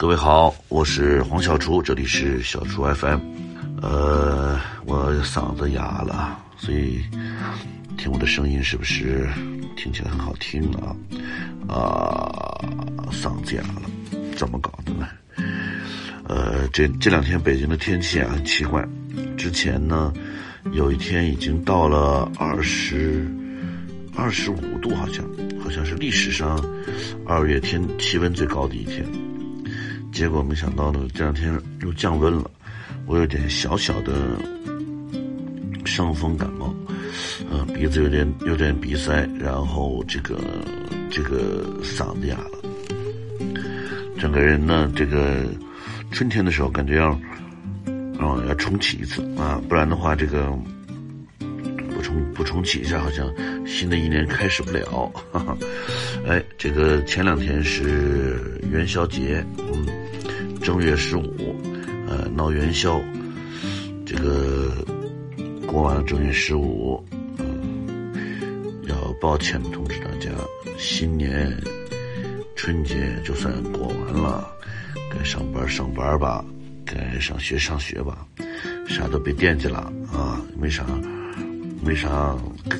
各位好，我是黄小厨，这里是小厨 FM。呃，我嗓子哑了，所以听我的声音是不是听起来很好听啊？啊，嗓子哑了，怎么搞的呢？呃，这这两天北京的天气啊很奇怪，之前呢有一天已经到了二十二十五度，好像好像是历史上二月天气温最高的一天。结果没想到呢，这两天又降温了，我有点小小的伤风感冒，嗯，鼻子有点有点鼻塞，然后这个这个嗓子哑了，整个人呢，这个春天的时候感觉要啊要重启一次啊，不然的话这个不重不重启一下，好像新的一年开始不了。哈哈。哎，这个前两天是元宵节，嗯。正月十五，呃，闹元宵，这个过完了正月十五，嗯，要抱歉通知大家，新年春节就算过完了，该上班上班吧，该上学上学吧，啥都别惦记了啊，没啥没啥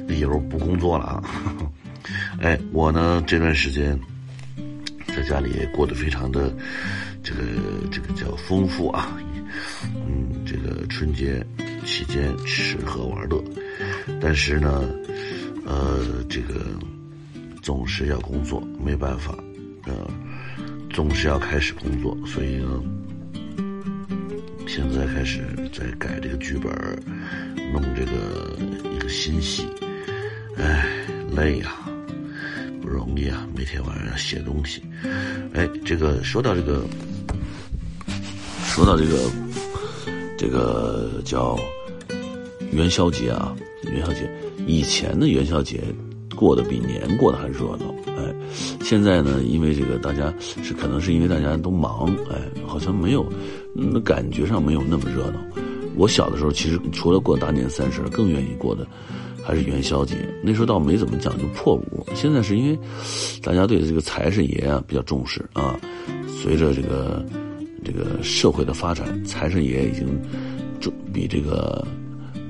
理由不工作了啊。哎，我呢这段时间在家里过得非常的。这个这个叫丰富啊，嗯，这个春节期间吃喝玩乐，但是呢，呃，这个总是要工作，没办法，呃，总是要开始工作，所以呢，现在开始在改这个剧本，弄这个一个新戏，哎，累呀，不容易啊，每天晚上要写东西，哎，这个说到这个。说到这个，这个叫元宵节啊，元宵节以前的元宵节过得比年过得还热闹，哎，现在呢，因为这个大家是可能是因为大家都忙，哎，好像没有那感觉上没有那么热闹。我小的时候其实除了过大年三十，更愿意过的还是元宵节。那时候倒没怎么讲究破五，现在是因为大家对这个财神爷啊比较重视啊，随着这个。这个社会的发展，财神爷已经重比这个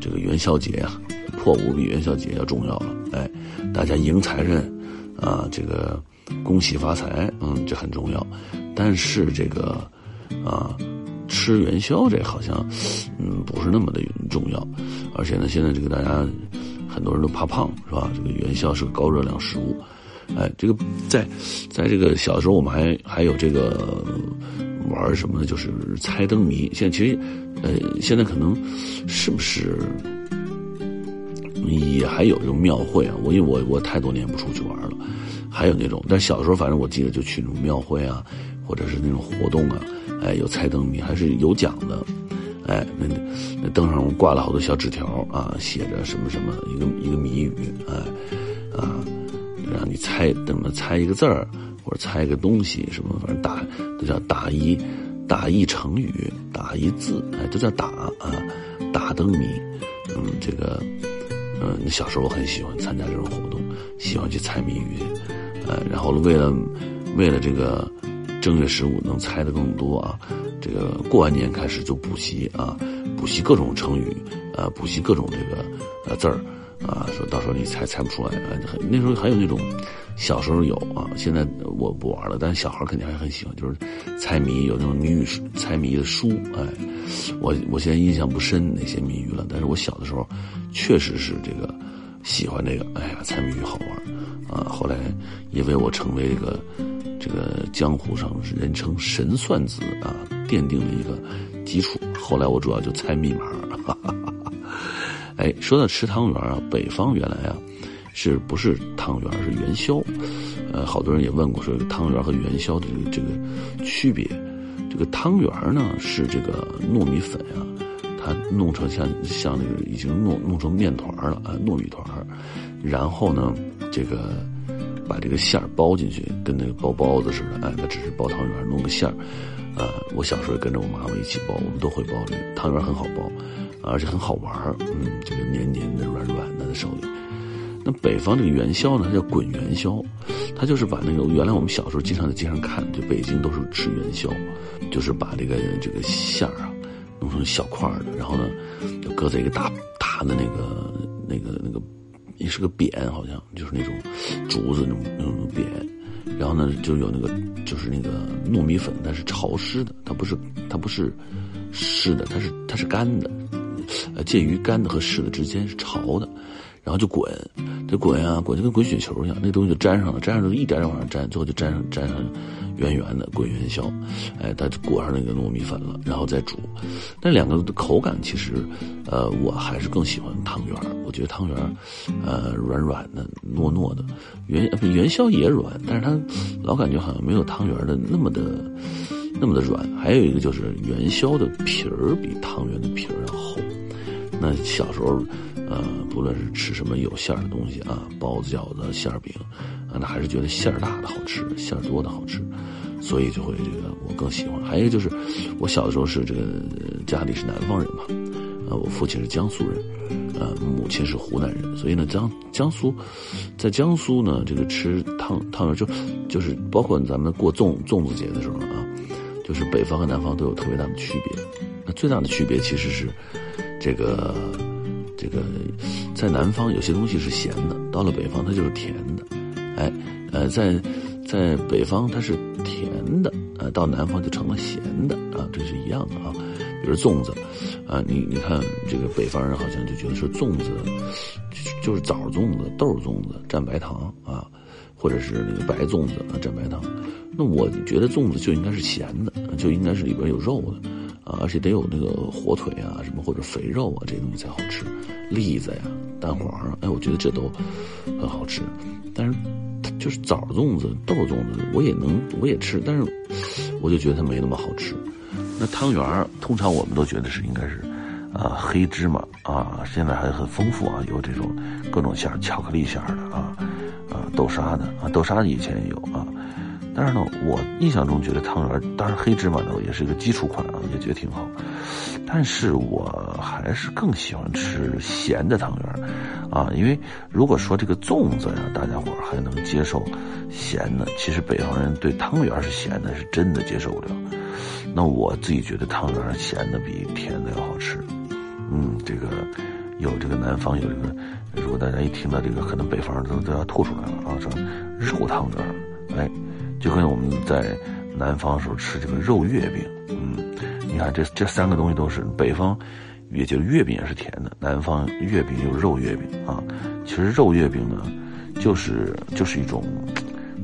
这个元宵节啊，破五比元宵节要重要了。哎，大家迎财神啊，这个恭喜发财，嗯，这很重要。但是这个啊，吃元宵这好像嗯不是那么的重要。而且呢，现在这个大家很多人都怕胖，是吧？这个元宵是个高热量食物。哎，这个在在这个小时候，我们还还有这个。玩什么呢？就是猜灯谜。现在其实，呃，现在可能是不是也还有这种庙会啊？我因为我我太多年不出去玩了，还有那种。但小时候反正我记得就去那种庙会啊，或者是那种活动啊，哎，有猜灯谜，还是有奖的。哎，那那灯上挂了好多小纸条啊，写着什么什么一个一个谜语，哎啊，让你猜怎么猜一个字儿。或者猜一个东西什么，反正打都叫打一打一成语，打一字，哎，都叫打啊，打灯谜。嗯，这个，嗯，小时候很喜欢参加这种活动，喜欢去猜谜语，呃，然后为了为了这个正月十五能猜的更多啊，这个过完年开始就补习啊，补习各种成语，呃，补习各种这个呃字儿。啊，说到时候你猜猜不出来啊，那时候还有那种，小时候有啊，现在我不玩了，但是小孩肯定还很喜欢，就是猜谜，有那种谜语猜谜的书，哎，我我现在印象不深那些谜语了，但是我小的时候确实是这个喜欢这个，哎呀，猜谜语好玩啊，后来也为我成为这个这个江湖上人称神算子啊奠定了一个基础，后来我主要就猜密码。哈哈哈哎，说到吃汤圆啊，北方原来啊，是不是汤圆是元宵？呃，好多人也问过，说汤圆和元宵的这个这个区别。这个汤圆呢是这个糯米粉啊，它弄成像像那个已经弄弄成面团了啊，糯米团然后呢，这个把这个馅儿包进去，跟那个包包子似的，哎，它只是包汤圆，弄个馅儿。啊，我小时候也跟着我妈妈一起包，我们都会包这个汤圆，很好包。而且很好玩儿，嗯，这个黏黏的、软软的在手里，那北方这个元宵呢，它叫滚元宵，它就是把那个原来我们小时候经常在街上看，就北京都是吃元宵，就是把这个这个馅儿啊弄成小块的，然后呢，就搁在一个大大的那个那个那个也是个扁，好像就是那种竹子那种那种扁，然后呢就有那个就是那个糯米粉，它是潮湿的，它不是它不是湿的，它是它是干的，介于干的和湿的之间是潮的。然后就滚，就滚啊滚，就跟滚雪球一样，那东西就粘上了，粘上就一点点往上粘，最后就粘上粘上圆圆的滚元宵，哎，它裹上那个糯米粉了，然后再煮。但两个的口感其实，呃，我还是更喜欢汤圆我觉得汤圆呃，软软的、糯糯的，元元宵也软，但是它老感觉好像没有汤圆的那么的那么的软。还有一个就是元宵的皮儿比汤圆的皮儿要厚。那小时候。呃，不论是吃什么有馅儿的东西啊，包子、饺子、馅儿饼，啊，那还是觉得馅儿大的好吃，馅儿多的好吃，所以就会这个我更喜欢。还有一个就是，我小的时候是这个家里是南方人嘛，啊，我父亲是江苏人，呃，母亲是湖南人，所以呢，江江苏，在江苏呢，这个吃汤汤圆就就是包括咱们过粽粽子节的时候啊，就是北方和南方都有特别大的区别。那最大的区别其实是这个。这个在南方有些东西是咸的，到了北方它就是甜的，哎，呃，在在北方它是甜的，呃，到南方就成了咸的啊，这是一样的啊。比如粽子，啊，你你看这个北方人好像就觉得说粽子就是枣粽子、豆粽子蘸白糖啊，或者是那个白粽子啊蘸白糖，那我觉得粽子就应该是咸的，就应该是里边有肉的。啊，而且得有那个火腿啊，什么或者肥肉啊，这些东西才好吃。栗子呀，蛋黄啊，哎，我觉得这都很好吃。但是，就是枣粽子、豆粽子，我也能，我也吃，但是我就觉得它没那么好吃。那汤圆通常我们都觉得是应该是啊黑芝麻啊，现在还很丰富啊，有这种各种馅巧克力馅的啊啊豆沙的啊豆沙的以前也有啊。但是呢，我印象中觉得汤圆，当然黑芝麻呢也是一个基础款啊，也觉得挺好。但是我还是更喜欢吃咸的汤圆，啊，因为如果说这个粽子呀，大家伙还能接受咸的，其实北方人对汤圆是咸的，是真的接受不了。那我自己觉得汤圆咸的比甜的要好吃。嗯，这个有这个南方有这个，如果大家一听到这个，可能北方人都都要吐出来了啊，说肉汤圆，哎。就跟我们在南方时候吃这个肉月饼，嗯，你看这这三个东西都是北方，也就是月饼也是甜的，南方月饼有肉月饼啊。其实肉月饼呢，就是就是一种，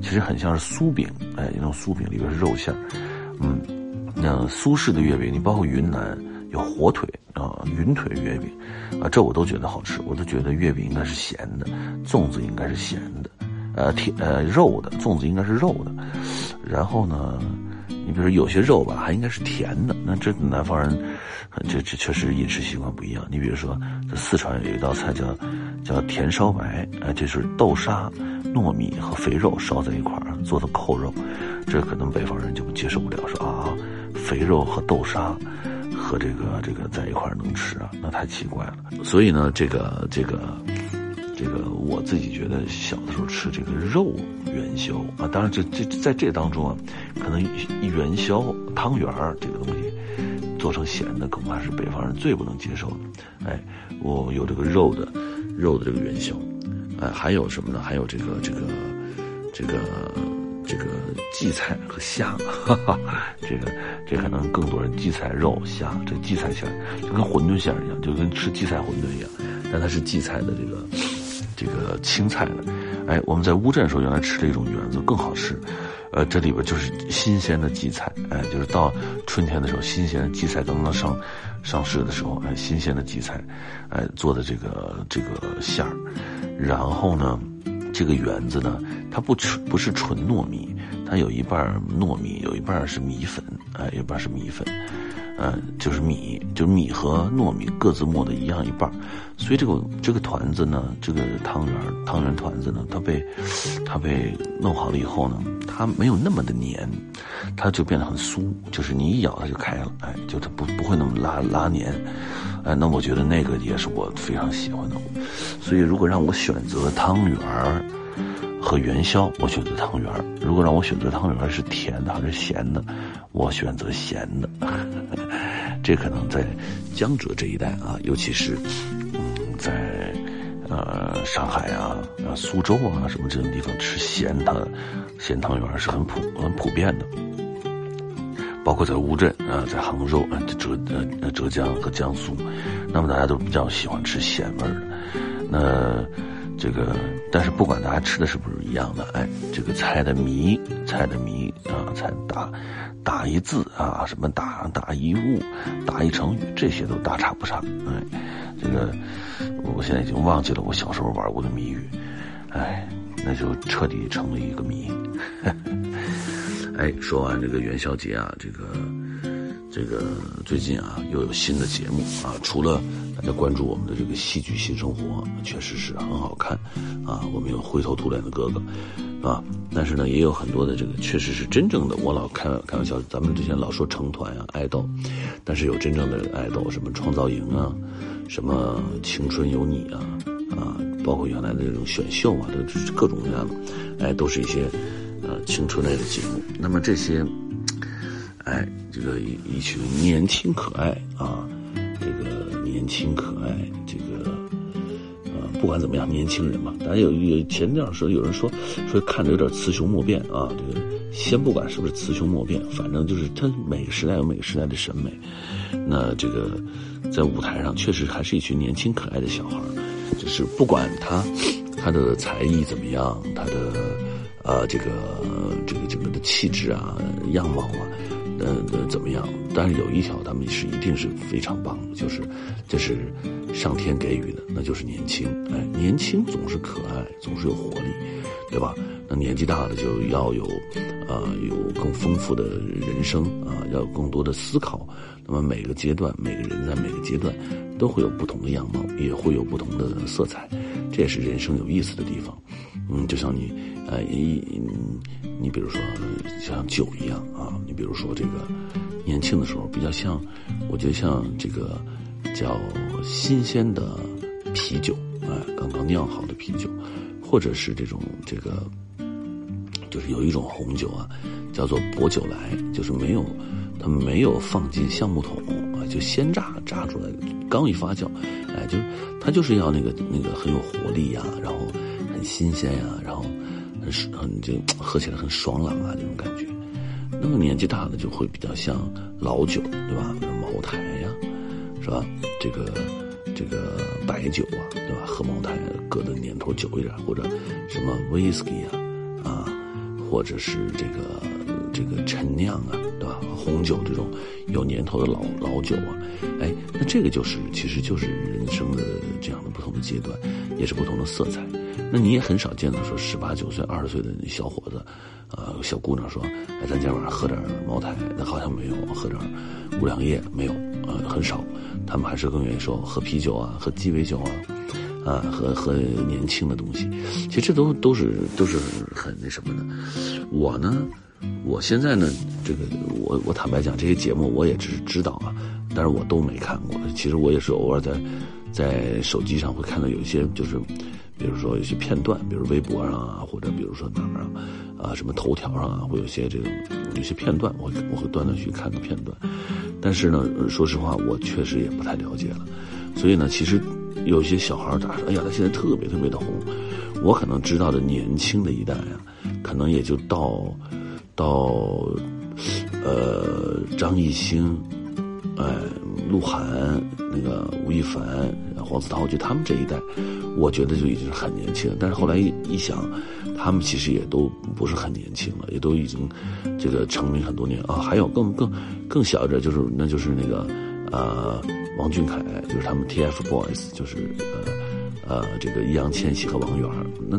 其实很像是酥饼，哎，一种酥饼里边是肉馅儿，嗯，那苏式的月饼，你包括云南有火腿啊，云腿月饼啊，这我都觉得好吃，我都觉得月饼应该是咸的，粽子应该是咸的。呃，甜呃肉的粽子应该是肉的，然后呢，你比如说有些肉吧，还应该是甜的。那这南方人，这这确实饮食习惯不一样。你比如说，这四川有一道菜叫叫甜烧白，哎，这是豆沙、糯米和肥肉烧在一块做的扣肉，这可能北方人就接受不了，说啊，肥肉和豆沙和这个这个在一块能吃啊，那太奇怪了。所以呢，这个这个。这个我自己觉得小的时候吃这个肉元宵啊，当然这这在这当中啊，可能元宵汤圆这个东西做成咸的，恐怕是北方人最不能接受的。哎，我有这个肉的肉的这个元宵，哎，还有什么呢？还有这个这个这个这个荠菜和虾，哈哈，这个这可能更多人荠菜肉虾，这荠菜馅就跟馄饨馅一样，就跟吃荠菜馄饨一样，但它是荠菜的这个。这个青菜的，哎，我们在乌镇的时候原来吃的一种圆子更好吃，呃，这里边就是新鲜的荠菜，哎，就是到春天的时候，新鲜的荠菜刚刚上上市的时候，哎，新鲜的荠菜，哎，做的这个这个馅儿，然后呢，这个圆子呢，它不纯不是纯糯米，它有一半糯米，有一半是米粉，哎，有一半是米粉，嗯，就是米，就是米和糯米各自磨的一样一半，所以这个这个团子呢，这个汤圆汤圆团子呢，它被它被弄好了以后呢，它没有那么的黏，它就变得很酥，就是你一咬它就开了，哎，就它不不会那么拉拉黏，哎，那我觉得那个也是我非常喜欢的，所以如果让我选择汤圆儿。和元宵，我选择汤圆如果让我选择汤圆是甜的还是咸的，我选择咸的。这可能在江浙这一带啊，尤其是嗯，在呃上海啊、苏州啊什么这种地方吃咸的咸汤圆是很普很普遍的。包括在乌镇啊，在杭州啊、浙呃浙江和江苏，那么大家都比较喜欢吃咸味儿的。那。这个，但是不管大家吃的是不是一样的，哎，这个菜的谜，菜的谜啊，菜打打一字啊，什么打打一物，打一成语，这些都大差不差。哎，这个我现在已经忘记了我小时候玩过的谜语，哎，那就彻底成了一个谜。哎，说完这个元宵节啊，这个这个最近啊又有新的节目啊，除了。大家关注我们的这个戏剧新生活，确实是很好看，啊，我们有灰头土脸的哥哥，啊，但是呢，也有很多的这个确实是真正的。我老开开玩笑，咱们之前老说成团啊、爱豆，但是有真正的爱豆，什么创造营啊，什么青春有你啊，啊，包括原来的这种选秀啊，都各种各样的，哎，都是一些呃青春类的节目。那么这些，哎，这个一一群年轻可爱啊。这个年轻可爱，这个，呃，不管怎么样，年轻人嘛。当然有有前段时候有人说说看着有点雌雄莫辨啊。这个先不管是不是雌雄莫辨，反正就是他每个时代有每个时代的审美。那这个在舞台上确实还是一群年轻可爱的小孩就是不管他他的才艺怎么样，他的呃这个这个这个的气质啊、样貌啊。呃，怎么样？但是有一条，他们是一定是非常棒的，就是这是上天给予的，那就是年轻。哎，年轻总是可爱，总是有活力，对吧？那年纪大了就要有，呃，有更丰富的人生啊，要有更多的思考。那么每个阶段，每个人在每个阶段都会有不同的样貌，也会有不同的色彩，这也是人生有意思的地方。嗯，就像你，呃，一，你比如说像酒一样啊，你比如说这个年轻的时候比较像，我觉得像这个叫新鲜的啤酒，哎，刚刚酿好的啤酒，或者是这种这个，就是有一种红酒啊，叫做薄酒来，就是没有，它没有放进橡木桶啊，就鲜榨榨出来，刚一发酵，哎，就是它就是要那个那个很有活力呀，然后。很新鲜呀，然后很很就喝起来很爽朗啊，这种感觉。那么年纪大的就会比较像老酒，对吧？茅台呀，是吧？这个这个白酒啊，对吧？喝茅台搁的年头久一点，或者什么威士忌啊，啊，或者是这个这个陈酿啊，对吧？红酒这种有年头的老老酒啊，哎，那这个就是其实就是人生的这样的不同的阶段，也是不同的色彩。那你也很少见到说十八九岁、二十岁的小伙子，呃，小姑娘说：“哎，咱今晚上喝点茅台。”那好像没有，喝点五粮液没有，呃，很少。他们还是更愿意说喝啤酒啊，喝鸡尾酒啊，啊，喝喝年轻的东西。其实这都都是都是很那什么的。我呢，我现在呢，这个我我坦白讲，这些节目我也只是知道啊，但是我都没看过。其实我也是偶尔在在手机上会看到有一些就是。比如说有些片段，比如微博上啊，或者比如说哪儿啊，啊什么头条上啊，会有些这种有些片段，我我会断断续看个片段。但是呢，说实话，我确实也不太了解了。所以呢，其实有些小孩儿咋说？哎呀，他现在特别特别的红。我可能知道的年轻的一代啊，可能也就到到呃张艺兴，哎，鹿晗，那个吴亦凡。黄子韬，就他们这一代，我觉得就已经是很年轻。但是后来一一想，他们其实也都不是很年轻了，也都已经这个成名很多年啊。还有更更更小一点，就是那就是那个呃王俊凯，就是他们 TFBOYS，就是呃呃，这个易烊千玺和王源那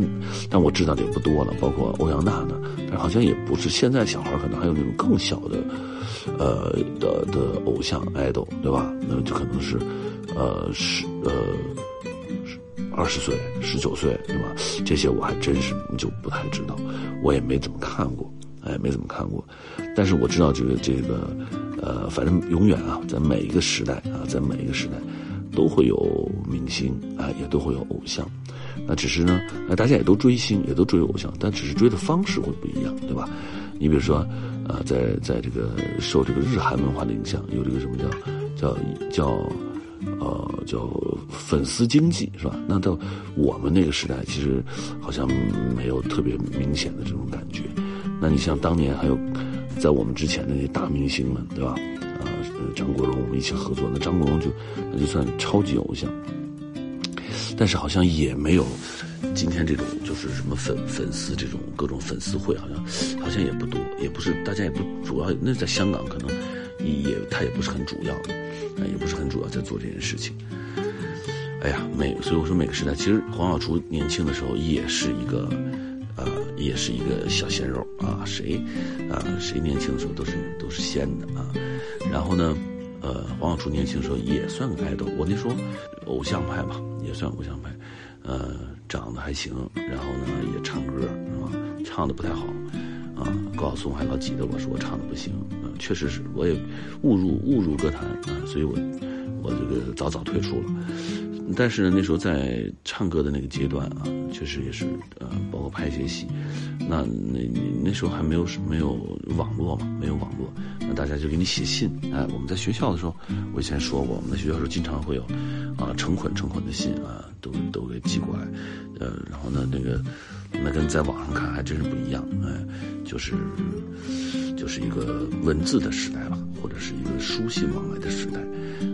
但我知道的也不多了，包括欧阳娜娜，但好像也不是现在小孩可能还有那种更小的，呃的的偶像 idol，对吧？那就可能是，呃十呃二十岁、十九岁，对吧？这些我还真是就不太知道，我也没怎么看过，哎，没怎么看过。但是我知道这个这个，呃，反正永远啊，在每一个时代啊，在每一个时代。都会有明星啊，也都会有偶像，那只是呢，那大家也都追星，也都追偶像，但只是追的方式会不一样，对吧？你比如说，呃，在在这个受这个日韩文化的影响，有这个什么叫叫叫呃叫粉丝经济，是吧？那到我们那个时代，其实好像没有特别明显的这种感觉。那你像当年还有在我们之前的那些大明星们，对吧？张国荣，我们一起合作，那张国荣就那就算超级偶像，但是好像也没有今天这种就是什么粉粉丝这种各种粉丝会，好像好像也不多，也不是大家也不主要，那在香港可能也他也不是很主要，也不是很主要在做这件事情。哎呀，每所以我说每个时代，其实黄小厨年轻的时候也是一个。呃，也是一个小鲜肉啊，谁，啊，谁年轻的时候都是都是鲜的啊。然后呢，呃，黄小厨年轻时候也算个爱豆，我那时候偶像派吧，也算偶像派，呃，长得还行，然后呢也唱歌是吧？唱的不太好，啊，高晓松还老挤着我说我唱的不行，啊，确实是，我也误入误入歌坛啊，所以我我这个早早退出了。但是呢，那时候在唱歌的那个阶段啊，确实也是呃，包括拍一些戏，那那那时候还没有没有网络嘛，没有网络，那大家就给你写信。哎，我们在学校的时候，我以前说过，我们在学校时候经常会有啊成捆成捆的信啊，都都给寄过来，呃，然后呢，那个那跟在网上看还真是不一样，哎，就是就是一个文字的时代吧，或者是一个书信往来的时代。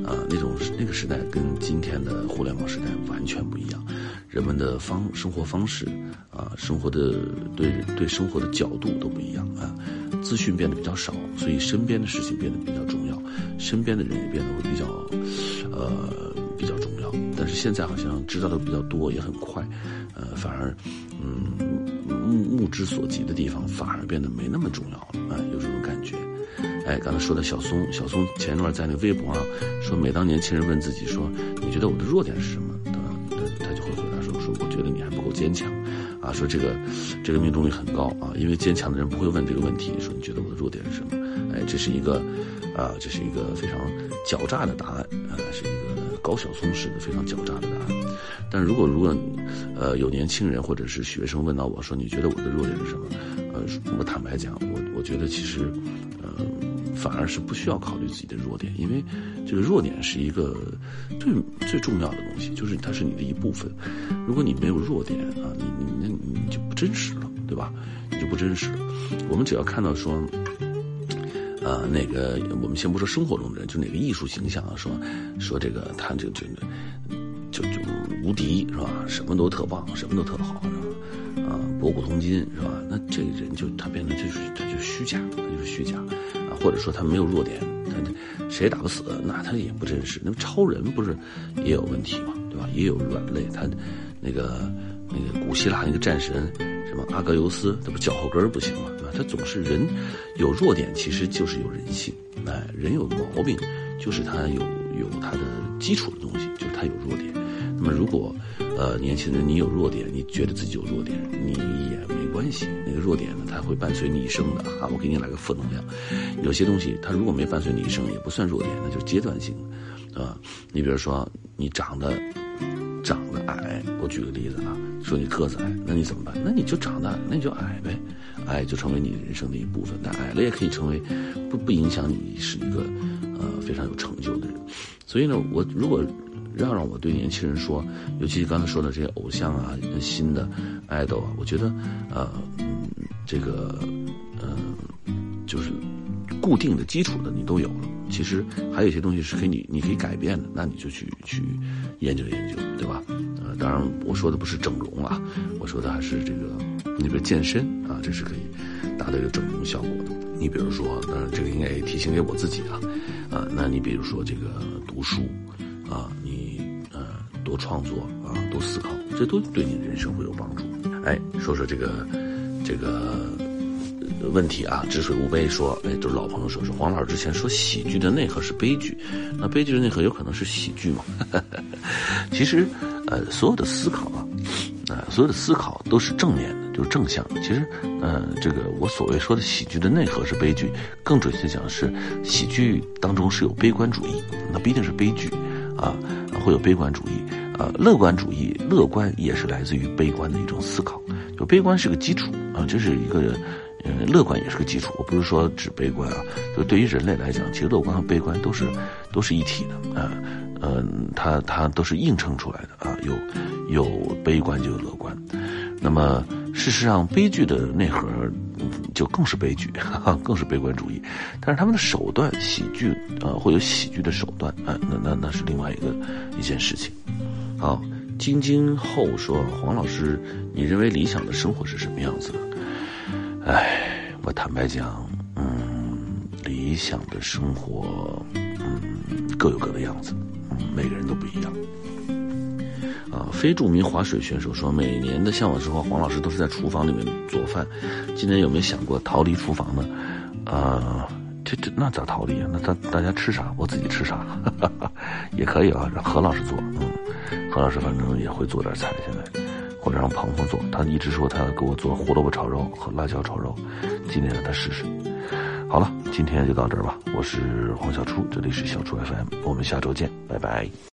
啊，那种那个时代跟今天的互联网时代完全不一样，人们的方生活方式啊，生活的对对生活的角度都不一样啊，资讯变得比较少，所以身边的事情变得比较重要，身边的人也变得会比较呃比较重要。但是现在好像知道的比较多，也很快，呃，反而嗯目目之所及的地方反而变得没那么重要了啊，有这种感觉。哎，刚才说的小松，小松前一段在那个微博上说，每当年轻人问自己说，你觉得我的弱点是什么？他他他就会回答说，说我觉得你还不够坚强，啊，说这个这个命中率很高啊，因为坚强的人不会问这个问题，说你觉得我的弱点是什么？哎，这是一个啊，这是一个非常狡诈的答案啊，是一个高晓松式的非常狡诈的答案。但如果如果呃有年轻人或者是学生问到我说，你觉得我的弱点是什么？呃，我坦白讲，我我觉得其实，呃。反而是不需要考虑自己的弱点，因为这个弱点是一个最最重要的东西，就是它是你的一部分。如果你没有弱点啊，你你那你就不真实了，对吧？你就不真实。我们只要看到说，呃，那个我们先不说生活中的人，就哪个艺术形象啊，说说这个他这个这个就就无敌是吧？什么都特棒，什么都特好是吧？啊，博古通今是吧？那这个人就他变得就是他就虚假，他就是虚假啊。或者说他没有弱点，他谁打不死，那他也不真实。那超人不是也有问题吗？对吧？也有软肋。他那个那个古希腊那个战神什么阿格尤斯，他不脚后跟不行吗？对吧？他总是人有弱点，其实就是有人性。哎，人有毛病，就是他有有他的基础的东西，就是他有弱点。那么如果呃年轻人你有弱点，你觉得自己有弱点，你也没关系。那个弱点呢，它会伴随你一生的啊！我给你来个负能量。有些东西它如果没伴随你一生，也不算弱点，那就是阶段性的，啊。你比如说你长得长得矮，我举个例子啊，说你个子矮，那你怎么办？那你就长得，那你就矮呗，矮就成为你人生的一部分。但矮了也可以成为不不影响你是一个呃非常有成就的人。所以呢，我如果。让让我对年轻人说，尤其是刚才说的这些偶像啊、新的 idol 啊，我觉得，呃，这个，呃，就是固定的基础的你都有了。其实还有一些东西是可以你你可以改变的，那你就去去研究研究，对吧？当然我说的不是整容啊，我说的还是这个那个健身啊，这是可以达到一个整容效果的。你比如说，当然这个应该也提醒给我自己啊，啊，那你比如说这个读书。啊，你呃多创作啊，多思考，这都对你的人生会有帮助。哎，说说这个这个问题啊，止水无悲说，哎，都是老朋友说，说黄老师之前说喜剧的内核是悲剧，那悲剧的内核有可能是喜剧吗？其实，呃，所有的思考啊，啊，所有的思考都是正面的，就是正向的。其实，呃，这个我所谓说的喜剧的内核是悲剧，更准确讲是喜剧当中是有悲观主义，那不一定是悲剧，啊，会有悲观主义。呃，乐观主义，乐观也是来自于悲观的一种思考。就悲观是个基础啊，这是一个，呃，乐观也是个基础。我不是说指悲观啊，就对于人类来讲，其实乐观和悲观都是都是一体的啊，嗯它它都是映衬出来的啊，有有悲观就有乐观。那么事实上，悲剧的内核就更是悲剧，哈 哈更是悲观主义。但是他们的手段，喜剧啊，会有喜剧的手段啊，那那那是另外一个一件事情。好，晶晶后说：“黄老师，你认为理想的生活是什么样子？”哎，我坦白讲，嗯，理想的生活，嗯，各有各的样子，每个人都不一样。啊，非著名划水选手说：“每年的向往生活，黄老师都是在厨房里面做饭，今年有没有想过逃离厨房呢？”啊。这这那咋逃离啊？那大大家吃啥，我自己吃啥，哈哈哈也可以啊。让何老师做，嗯，何老师反正也会做点菜，现在或者让鹏鹏做。他一直说他要给我做胡萝卜炒肉和辣椒炒肉，今天让他试试。今天就到这儿吧。我是黄小初，这里是小初 FM，我们下周见，拜拜。